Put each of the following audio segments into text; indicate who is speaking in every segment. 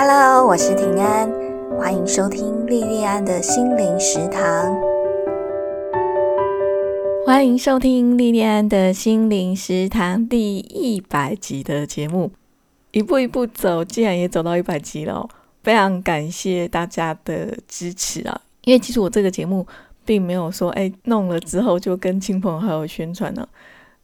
Speaker 1: Hello，我是平安，欢迎收听莉莉安的心灵食堂。
Speaker 2: 欢迎收听莉莉安的心灵食堂第一百集的节目，一步一步走，竟然也走到一百集了，非常感谢大家的支持啊！因为其实我这个节目并没有说，哎，弄了之后就跟亲朋好友宣传了。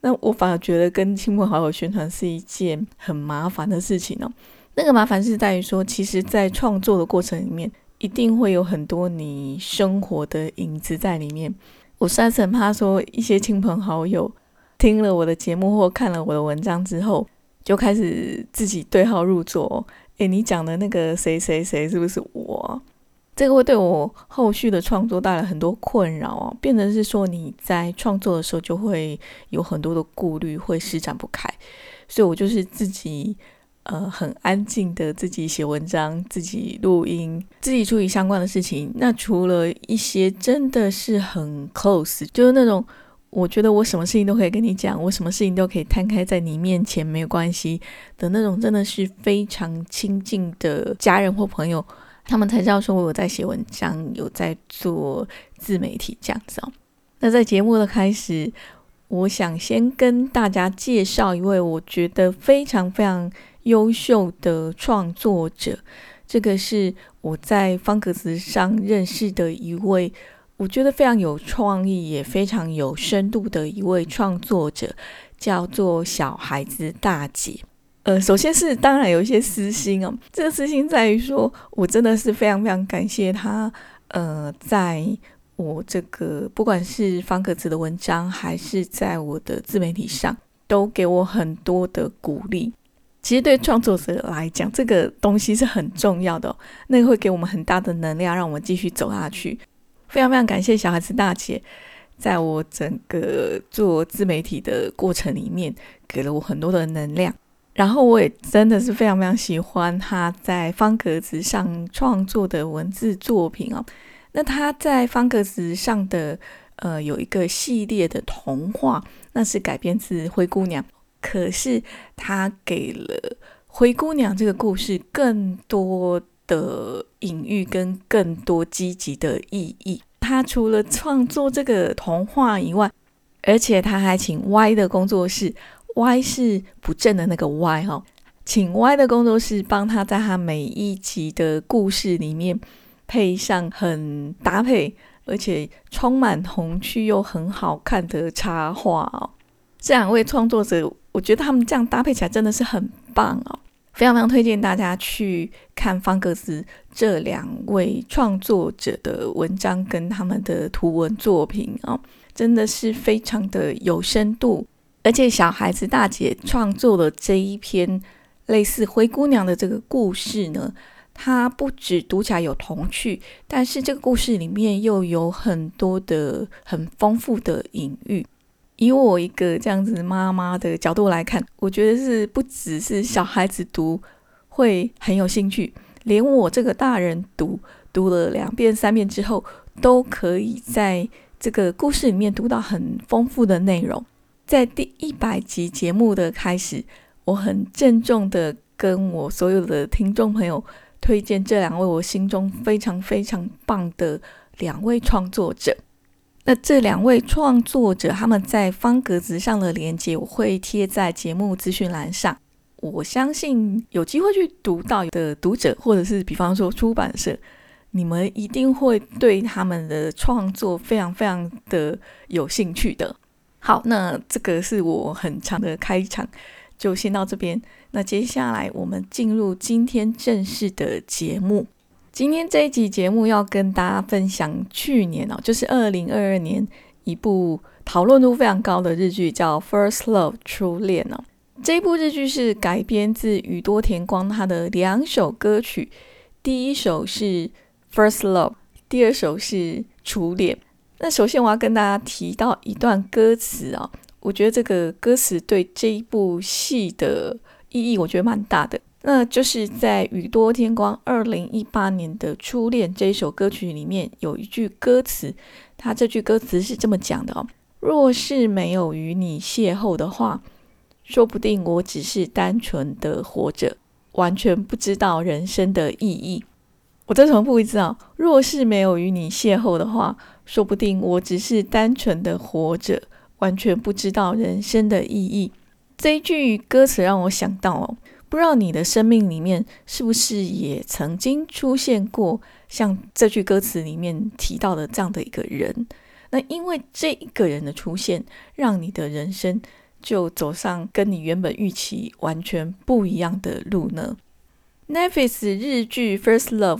Speaker 2: 那我反而觉得跟亲朋好友宣传是一件很麻烦的事情哦。那个麻烦是在于说，其实，在创作的过程里面，一定会有很多你生活的影子在里面。我实在是很怕说，一些亲朋好友听了我的节目或看了我的文章之后，就开始自己对号入座。诶，你讲的那个谁谁谁是不是我？这个会对我后续的创作带来很多困扰哦，变成是说你在创作的时候就会有很多的顾虑，会施展不开。所以我就是自己。呃，很安静的自己写文章，自己录音，自己处理相关的事情。那除了一些真的是很 close，就是那种我觉得我什么事情都可以跟你讲，我什么事情都可以摊开在你面前没有关系的那种，真的是非常亲近的家人或朋友，他们才知道说我有在写文章，有在做自媒体这样子哦。那在节目的开始，我想先跟大家介绍一位我觉得非常非常。优秀的创作者，这个是我在方格子上认识的一位，我觉得非常有创意也非常有深度的一位创作者，叫做小孩子大姐。呃，首先是当然有一些私心哦，这个私心在于说我真的是非常非常感谢他，呃，在我这个不管是方格子的文章，还是在我的自媒体上，都给我很多的鼓励。其实对创作者来讲，这个东西是很重要的，那个会给我们很大的能量，让我们继续走下去。非常非常感谢小孩子大姐，在我整个做自媒体的过程里面，给了我很多的能量。然后我也真的是非常非常喜欢他在方格子上创作的文字作品哦。那他在方格子上的呃有一个系列的童话，那是改编自灰姑娘。可是他给了灰姑娘这个故事更多的隐喻跟更多积极的意义。他除了创作这个童话以外，而且他还请 Y 的工作室，Y 是不正的那个 Y 哈，请 Y 的工作室帮他在他每一集的故事里面配上很搭配，而且充满童趣又很好看的插画哦。这两位创作者。我觉得他们这样搭配起来真的是很棒哦，非常非常推荐大家去看方格子这两位创作者的文章跟他们的图文作品哦，真的是非常的有深度。而且小孩子大姐创作的这一篇类似灰姑娘的这个故事呢，它不止读起来有童趣，但是这个故事里面又有很多的很丰富的隐喻。以我一个这样子妈妈的角度来看，我觉得是不只是小孩子读会很有兴趣，连我这个大人读读了两遍三遍之后，都可以在这个故事里面读到很丰富的内容。在第一百集节目的开始，我很郑重的跟我所有的听众朋友推荐这两位我心中非常非常棒的两位创作者。那这两位创作者他们在方格子上的连接，我会贴在节目资讯栏上。我相信有机会去读到的读者，或者是比方说出版社，你们一定会对他们的创作非常非常的有兴趣的。好，那这个是我很长的开场，就先到这边。那接下来我们进入今天正式的节目。今天这一集节目要跟大家分享去年哦，就是二零二二年一部讨论度非常高的日剧，叫《First Love》初恋哦。这部日剧是改编自宇多田光他的两首歌曲，第一首是《First Love》，第二首是《初恋》。那首先我要跟大家提到一段歌词哦，我觉得这个歌词对这一部戏的意义，我觉得蛮大的。那就是在宇多天光二零一八年的《初恋》这一首歌曲里面有一句歌词，他这句歌词是这么讲的哦：若是没有与你邂逅的话，说不定我只是单纯的活着。完全不知道人生的意义。我再重复一次啊，若是没有与你邂逅的话，说不定我只是单纯的活着，完全不知道人生的意义。这一句歌词让我想到哦，不知道你的生命里面是不是也曾经出现过像这句歌词里面提到的这样的一个人？那因为这一个人的出现，让你的人生就走上跟你原本预期完全不一样的路呢？Netflix 日剧《First Love》，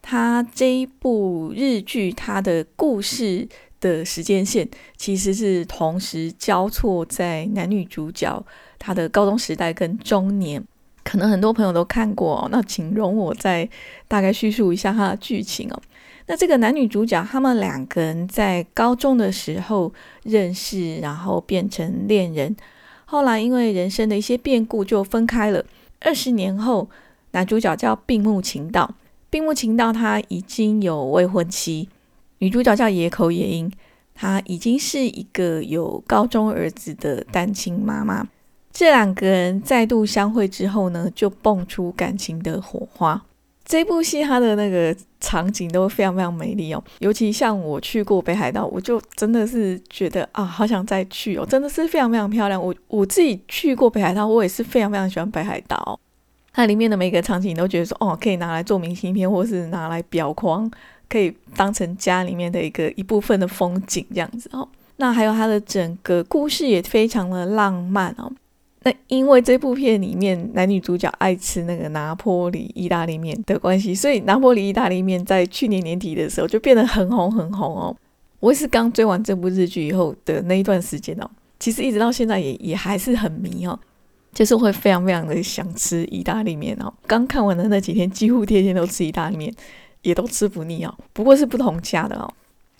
Speaker 2: 它这一部日剧，它的故事的时间线其实是同时交错在男女主角他的高中时代跟中年。可能很多朋友都看过哦，那请容我再大概叙述一下它的剧情哦。那这个男女主角，他们两个人在高中的时候认识，然后变成恋人。后来因为人生的一些变故，就分开了。二十年后，男主角叫病木晴道，病木晴道他已经有未婚妻。女主角叫野口野樱，她已经是一个有高中儿子的单亲妈妈。这两个人再度相会之后呢，就蹦出感情的火花。这部戏它的那个场景都非常非常美丽哦，尤其像我去过北海道，我就真的是觉得啊，好想再去哦，真的是非常非常漂亮。我我自己去过北海道，我也是非常非常喜欢北海道。它里面的每个场景都觉得说，哦，可以拿来做明信片，或是拿来裱框，可以当成家里面的一个一部分的风景这样子哦。那还有它的整个故事也非常的浪漫哦。那因为这部片里面男女主角爱吃那个拿坡里意大利面的关系，所以拿坡里意大利面在去年年底的时候就变得很红很红哦。我也是刚追完这部日剧以后的那一段时间哦，其实一直到现在也也还是很迷哦，就是会非常非常的想吃意大利面哦。刚看完的那几天，几乎天天都吃意大利面，也都吃不腻哦。不过是不同家的哦。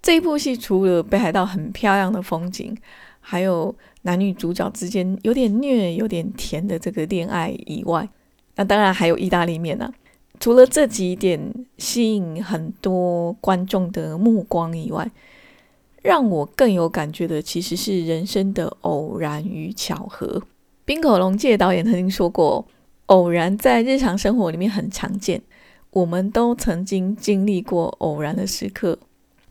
Speaker 2: 这一部戏除了北海道很漂亮的风景，还有。男女主角之间有点虐、有点甜的这个恋爱以外，那当然还有意大利面呢。除了这几点吸引很多观众的目光以外，让我更有感觉的其实是人生的偶然与巧合。冰口龙介导演曾经说过：“偶然在日常生活里面很常见，我们都曾经经历过偶然的时刻。”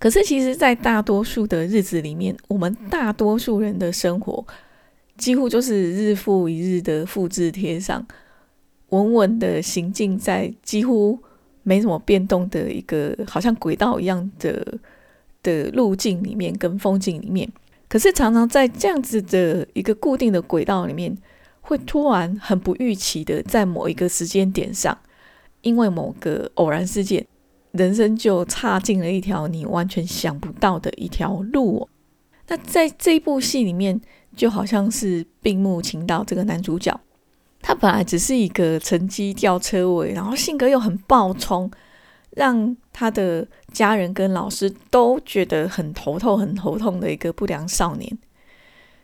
Speaker 2: 可是，其实，在大多数的日子里面，我们大多数人的生活几乎就是日复一日的复制贴上，稳稳的行进在几乎没什么变动的一个好像轨道一样的的路径里面跟风景里面。可是，常常在这样子的一个固定的轨道里面，会突然很不预期的在某一个时间点上，因为某个偶然事件。人生就踏进了一条你完全想不到的一条路。那在这一部戏里面，就好像是病木晴道这个男主角，他本来只是一个成绩吊车尾，然后性格又很暴冲，让他的家人跟老师都觉得很头痛、很头痛的一个不良少年。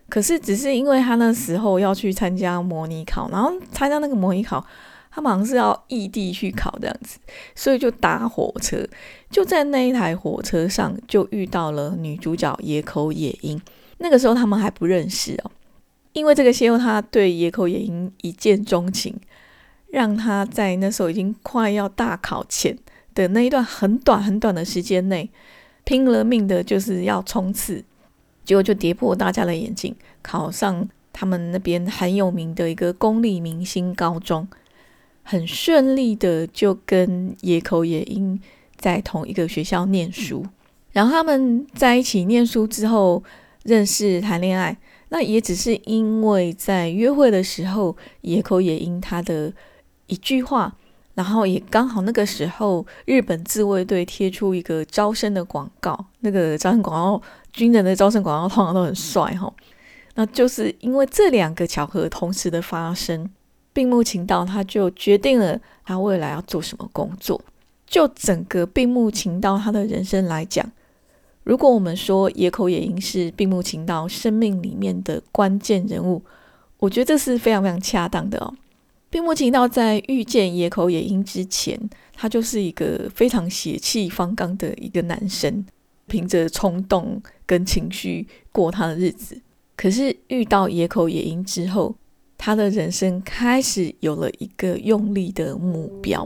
Speaker 2: 可是，只是因为他那时候要去参加模拟考，然后参加那个模拟考。他好像是要异地去考这样子，所以就搭火车，就在那一台火车上就遇到了女主角野口野樱。那个时候他们还不认识哦，因为这个邂逅，他对野口野樱一见钟情，让他在那时候已经快要大考前的那一段很短很短的时间内，拼了命的就是要冲刺，结果就跌破大家的眼镜，考上他们那边很有名的一个公立明星高中。很顺利的就跟野口野樱在同一个学校念书，然后他们在一起念书之后认识谈恋爱，那也只是因为在约会的时候野口野樱他的一句话，然后也刚好那个时候日本自卫队贴出一个招生的广告，那个招生广告军人的招生广告通常都很帅哈，那就是因为这两个巧合同时的发生。病木晴道，他就决定了他未来要做什么工作。就整个病木晴道他的人生来讲，如果我们说野口野樱是病木晴道生命里面的关键人物，我觉得这是非常非常恰当的哦。病木晴道在遇见野口野樱之前，他就是一个非常血气方刚的一个男生，凭着冲动跟情绪过他的日子。可是遇到野口野樱之后，他的人生开始有了一个用力的目标。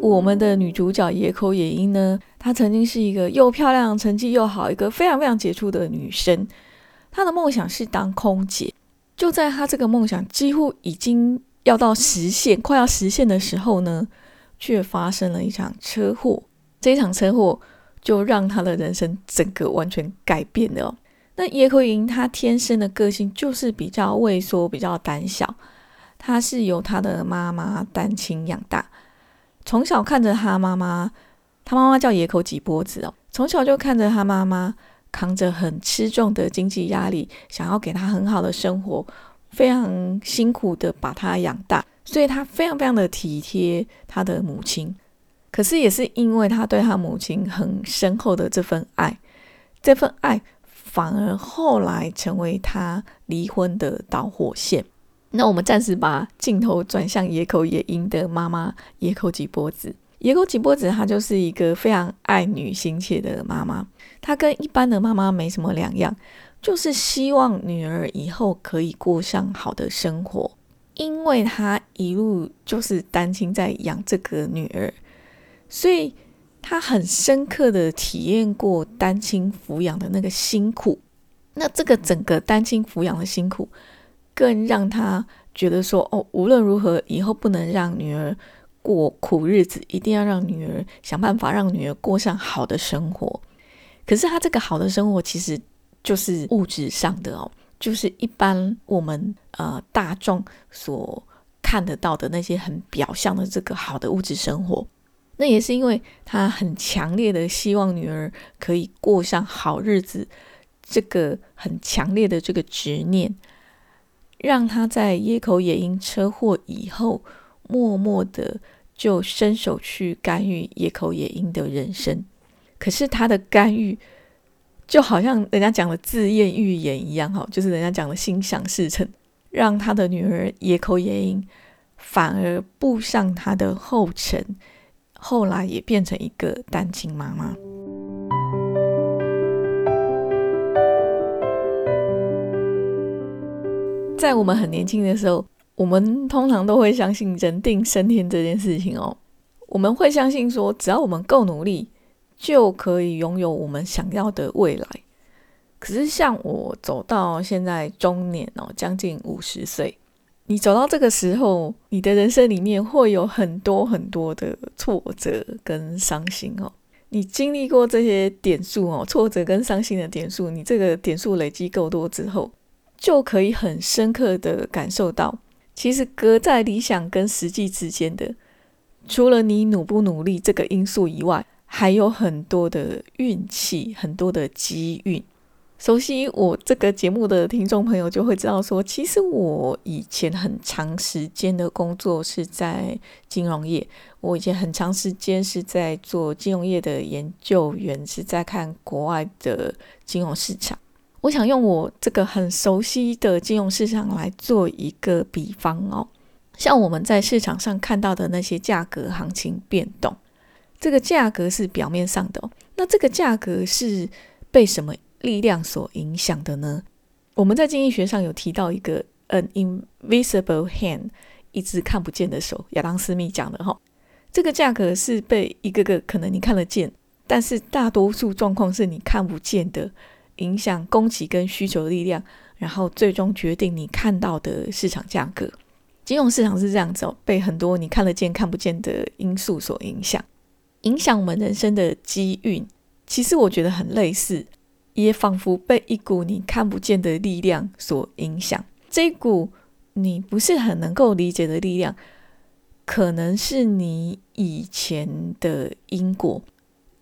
Speaker 2: 我们的女主角野口野樱呢，她曾经是一个又漂亮、成绩又好、一个非常非常杰出的女生。她的梦想是当空姐。就在她这个梦想几乎已经要到实现、快要实现的时候呢，却发生了一场车祸。这一场车祸就让他的人生整个完全改变了。那野口野樱她天生的个性就是比较畏缩、比较胆小。她是由她的妈妈单亲养大。从小看着他妈妈，他妈妈叫野口几波子哦。从小就看着他妈妈扛着很吃重的经济压力，想要给他很好的生活，非常辛苦的把他养大，所以他非常非常的体贴他的母亲。可是也是因为他对他母亲很深厚的这份爱，这份爱反而后来成为他离婚的导火线。那我们暂时把镜头转向野口野樱的妈妈野口吉波子。野口吉波子她就是一个非常爱女心切的妈妈，她跟一般的妈妈没什么两样，就是希望女儿以后可以过上好的生活。因为她一路就是单亲在养这个女儿，所以他很深刻的体验过单亲抚养的那个辛苦。那这个整个单亲抚养的辛苦。更让他觉得说：“哦，无论如何，以后不能让女儿过苦日子，一定要让女儿想办法让女儿过上好的生活。”可是他这个好的生活，其实就是物质上的哦，就是一般我们呃大众所看得到的那些很表象的这个好的物质生活。那也是因为他很强烈的希望女儿可以过上好日子，这个很强烈的这个执念。让他在野口野樱车祸以后，默默的就伸手去干预野口野樱的人生。可是他的干预，就好像人家讲的自验预言一样，哈，就是人家讲的心想事成，让他的女儿野口野樱反而步上他的后尘，后来也变成一个单亲妈妈。在我们很年轻的时候，我们通常都会相信人定胜天这件事情哦。我们会相信说，只要我们够努力，就可以拥有我们想要的未来。可是，像我走到现在中年哦，将近五十岁，你走到这个时候，你的人生里面会有很多很多的挫折跟伤心哦。你经历过这些点数哦，挫折跟伤心的点数，你这个点数累积够多之后。就可以很深刻的感受到，其实隔在理想跟实际之间的，除了你努不努力这个因素以外，还有很多的运气，很多的机运。熟悉我这个节目的听众朋友就会知道，说其实我以前很长时间的工作是在金融业，我以前很长时间是在做金融业的研究员，是在看国外的金融市场。我想用我这个很熟悉的金融市场来做一个比方哦，像我们在市场上看到的那些价格行情变动，这个价格是表面上的，那这个价格是被什么力量所影响的呢？我们在经济学上有提到一个 an invisible hand，一只看不见的手，亚当斯密讲的哈，这个价格是被一个个可能你看得见，但是大多数状况是你看不见的。影响供给跟需求的力量，然后最终决定你看到的市场价格。金融市场是这样子哦，被很多你看得见、看不见的因素所影响，影响我们人生的机运。其实我觉得很类似，也仿佛被一股你看不见的力量所影响。这股你不是很能够理解的力量，可能是你以前的因果。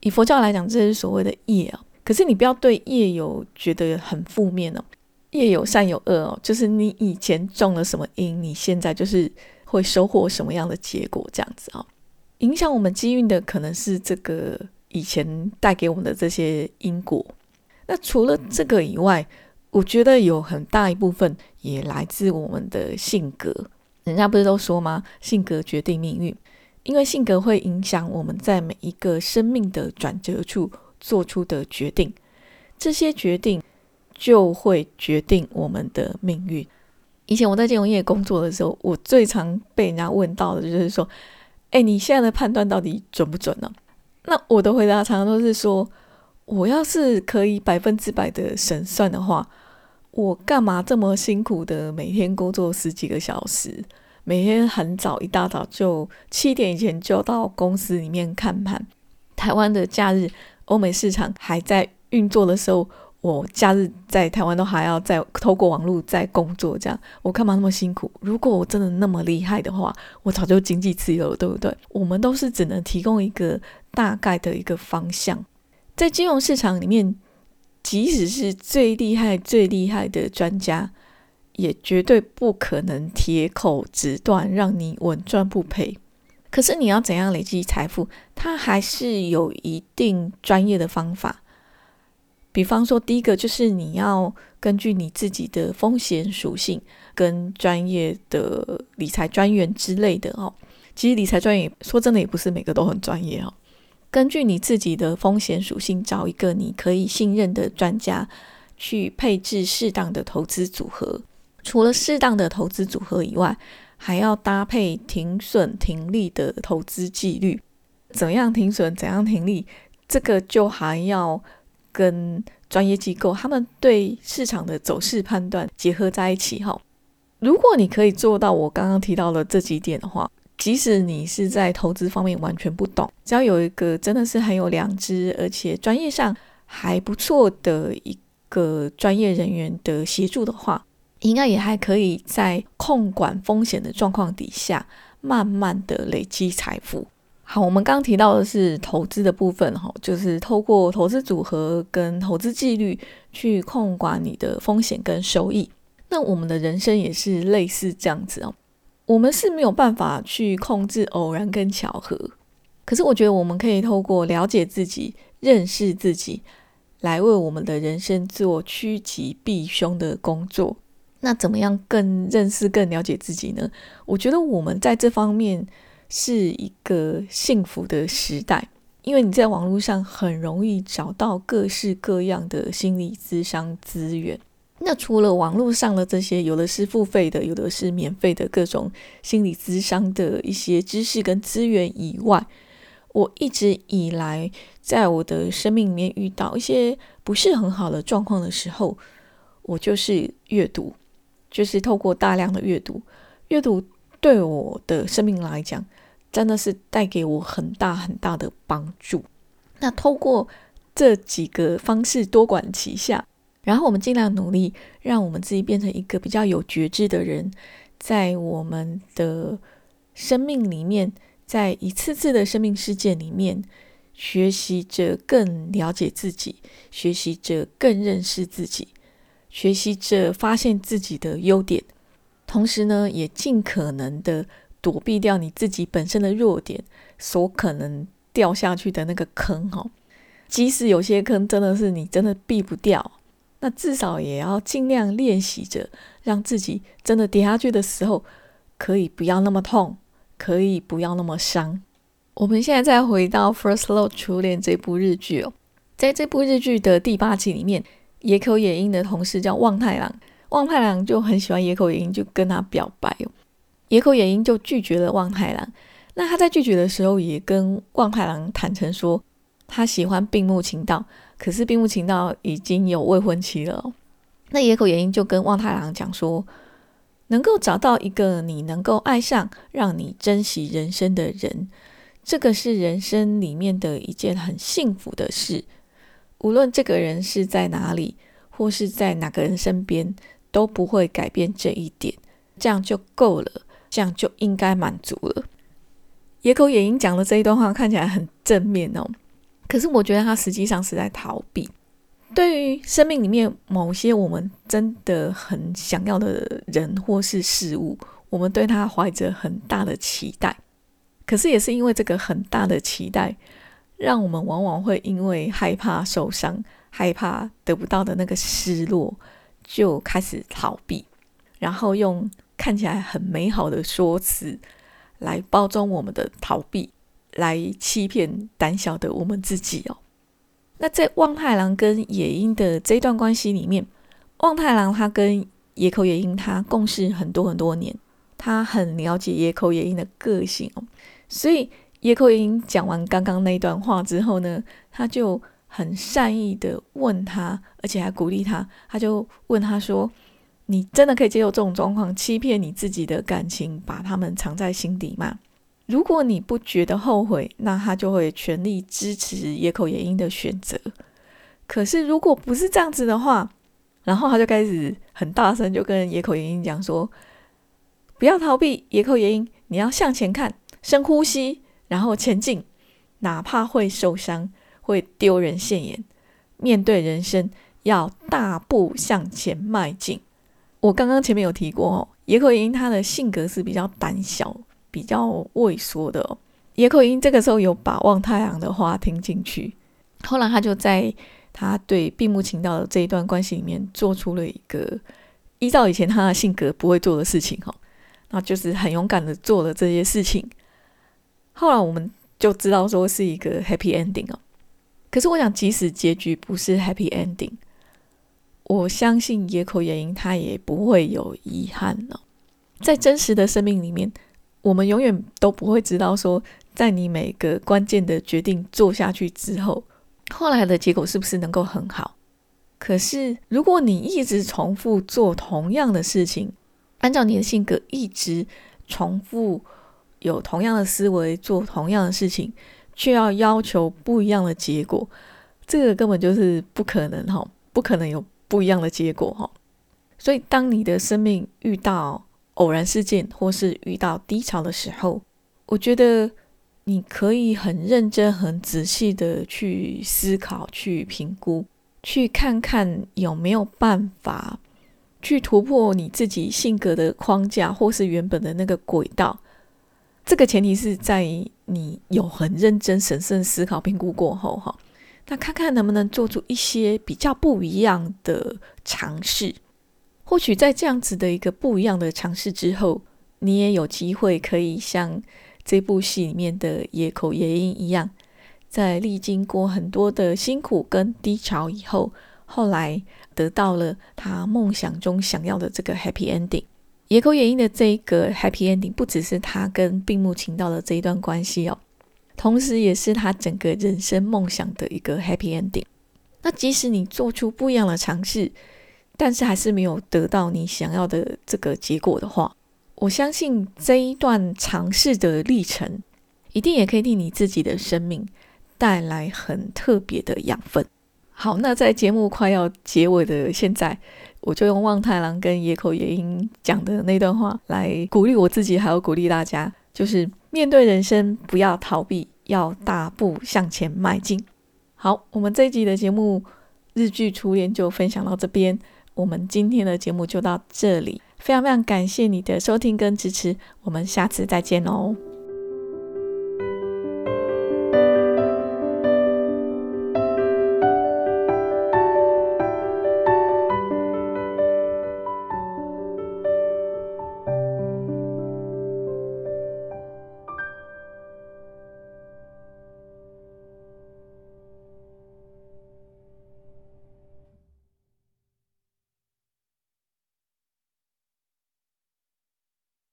Speaker 2: 以佛教来讲，这是所谓的业啊。可是你不要对业有觉得很负面哦，业有善有恶哦，就是你以前种了什么因，你现在就是会收获什么样的结果这样子啊。影响我们机运的可能是这个以前带给我们的这些因果。那除了这个以外，我觉得有很大一部分也来自我们的性格。人家不是都说吗？性格决定命运，因为性格会影响我们在每一个生命的转折处。做出的决定，这些决定就会决定我们的命运。以前我在金融业工作的时候，我最常被人家问到的就是说：“哎，你现在的判断到底准不准呢？”那我的回答常常都是说：“我要是可以百分之百的神算的话，我干嘛这么辛苦的每天工作十几个小时，每天很早一大早就七点以前就到公司里面看盘？台湾的假日，欧美市场还在运作的时候。”我假日在台湾都还要再透过网络在工作，这样我干嘛那么辛苦？如果我真的那么厉害的话，我早就经济自由了，对不对？我们都是只能提供一个大概的一个方向，在金融市场里面，即使是最厉害、最厉害的专家，也绝对不可能铁口直断让你稳赚不赔。可是你要怎样累积财富，它还是有一定专业的方法。比方说，第一个就是你要根据你自己的风险属性，跟专业的理财专员之类的哦。其实理财专员说真的也不是每个都很专业哦。根据你自己的风险属性，找一个你可以信任的专家去配置适当的投资组合。除了适当的投资组合以外，还要搭配停损停利的投资纪律。怎样停损，怎样停利，这个就还要。跟专业机构他们对市场的走势判断结合在一起哈。如果你可以做到我刚刚提到的这几点的话，即使你是在投资方面完全不懂，只要有一个真的是很有良知，而且专业上还不错的一个专业人员的协助的话，应该也还可以在控管风险的状况底下，慢慢的累积财富。好，我们刚刚提到的是投资的部分，哈，就是透过投资组合跟投资纪律去控管你的风险跟收益。那我们的人生也是类似这样子哦，我们是没有办法去控制偶然跟巧合，可是我觉得我们可以透过了解自己、认识自己，来为我们的人生做趋吉避凶的工作。那怎么样更认识、更了解自己呢？我觉得我们在这方面。是一个幸福的时代，因为你在网络上很容易找到各式各样的心理咨商资源。那除了网络上的这些，有的是付费的，有的是免费的各种心理咨商的一些知识跟资源以外，我一直以来在我的生命里面遇到一些不是很好的状况的时候，我就是阅读，就是透过大量的阅读，阅读对我的生命来讲。真的是带给我很大很大的帮助。那透过这几个方式多管齐下，然后我们尽量努力，让我们自己变成一个比较有觉知的人，在我们的生命里面，在一次次的生命事件里面，学习着更了解自己，学习着更认识自己，学习着发现自己的优点，同时呢，也尽可能的。躲避掉你自己本身的弱点所可能掉下去的那个坑哦，即使有些坑真的是你真的避不掉，那至少也要尽量练习着，让自己真的跌下去的时候可以不要那么痛，可以不要那么伤。我们现在再回到《First Love 初恋》这部日剧哦，在这部日剧的第八集里面，野口野樱的同事叫望太郎，望太郎就很喜欢野口野樱，就跟他表白哦。野口野樱就拒绝了望太郎。那他在拒绝的时候，也跟望太郎坦诚说，他喜欢并木晴道，可是病木晴道已经有未婚妻了。那野口野樱就跟望太郎讲说，能够找到一个你能够爱上、让你珍惜人生的人，这个是人生里面的一件很幸福的事。无论这个人是在哪里，或是在哪个人身边，都不会改变这一点，这样就够了。这样就应该满足了。野口野樱讲的这一段话看起来很正面哦，可是我觉得他实际上是在逃避。对于生命里面某些我们真的很想要的人或是事物，我们对他怀着很大的期待。可是也是因为这个很大的期待，让我们往往会因为害怕受伤、害怕得不到的那个失落，就开始逃避，然后用。看起来很美好的说辞，来包装我们的逃避，来欺骗胆小的我们自己哦。那在望太郎跟野樱的这段关系里面，望太郎他跟野口野樱他共事很多很多年，他很了解野口野樱的个性哦，所以野口野樱讲完刚刚那段话之后呢，他就很善意的问他，而且还鼓励他，他就问他说：“你真的可以接受这种状况，欺骗你自己的感情，把他们藏在心底吗？”如果你不觉得后悔，那他就会全力支持野口野樱的选择。可是如果不是这样子的话，然后他就开始很大声就跟野口野樱讲说：“不要逃避，野口野樱，你要向前看，深呼吸，然后前进，哪怕会受伤，会丢人现眼，面对人生要大步向前迈进。”我刚刚前面有提过哦，野口野樱他的性格是比较胆小。比较畏缩的野口英，这个时候有把望太郎的话听进去，后来他就在他对闭目情道的这一段关系里面，做出了一个依照以前他的性格不会做的事情哈，那就是很勇敢的做了这些事情。后来我们就知道说是一个 happy ending 哦，可是我想，即使结局不是 happy ending，我相信野口原因他也不会有遗憾了，在真实的生命里面。我们永远都不会知道，说在你每个关键的决定做下去之后，后来的结果是不是能够很好。可是，如果你一直重复做同样的事情，按照你的性格一直重复有同样的思维做同样的事情，却要要求不一样的结果，这个根本就是不可能哈，不可能有不一样的结果哈。所以，当你的生命遇到，偶然事件，或是遇到低潮的时候，我觉得你可以很认真、很仔细的去思考、去评估，去看看有没有办法去突破你自己性格的框架，或是原本的那个轨道。这个前提是在你有很认真、审慎思考、评估过后，哈，那看看能不能做出一些比较不一样的尝试。或许在这样子的一个不一样的尝试之后，你也有机会可以像这部戏里面的野口野樱一样，在历经过很多的辛苦跟低潮以后，后来得到了他梦想中想要的这个 happy ending。野口野樱的这一个 happy ending，不只是他跟病木情道的这一段关系哦，同时也是他整个人生梦想的一个 happy ending。那即使你做出不一样的尝试，但是还是没有得到你想要的这个结果的话，我相信这一段尝试的历程，一定也可以替你自己的生命带来很特别的养分。好，那在节目快要结尾的现在，我就用望太郎跟野口野樱讲的那段话来鼓励我自己，还有鼓励大家，就是面对人生不要逃避，要大步向前迈进。好，我们这一集的节目《日剧初恋》就分享到这边。我们今天的节目就到这里，非常非常感谢你的收听跟支持，我们下次再见哦。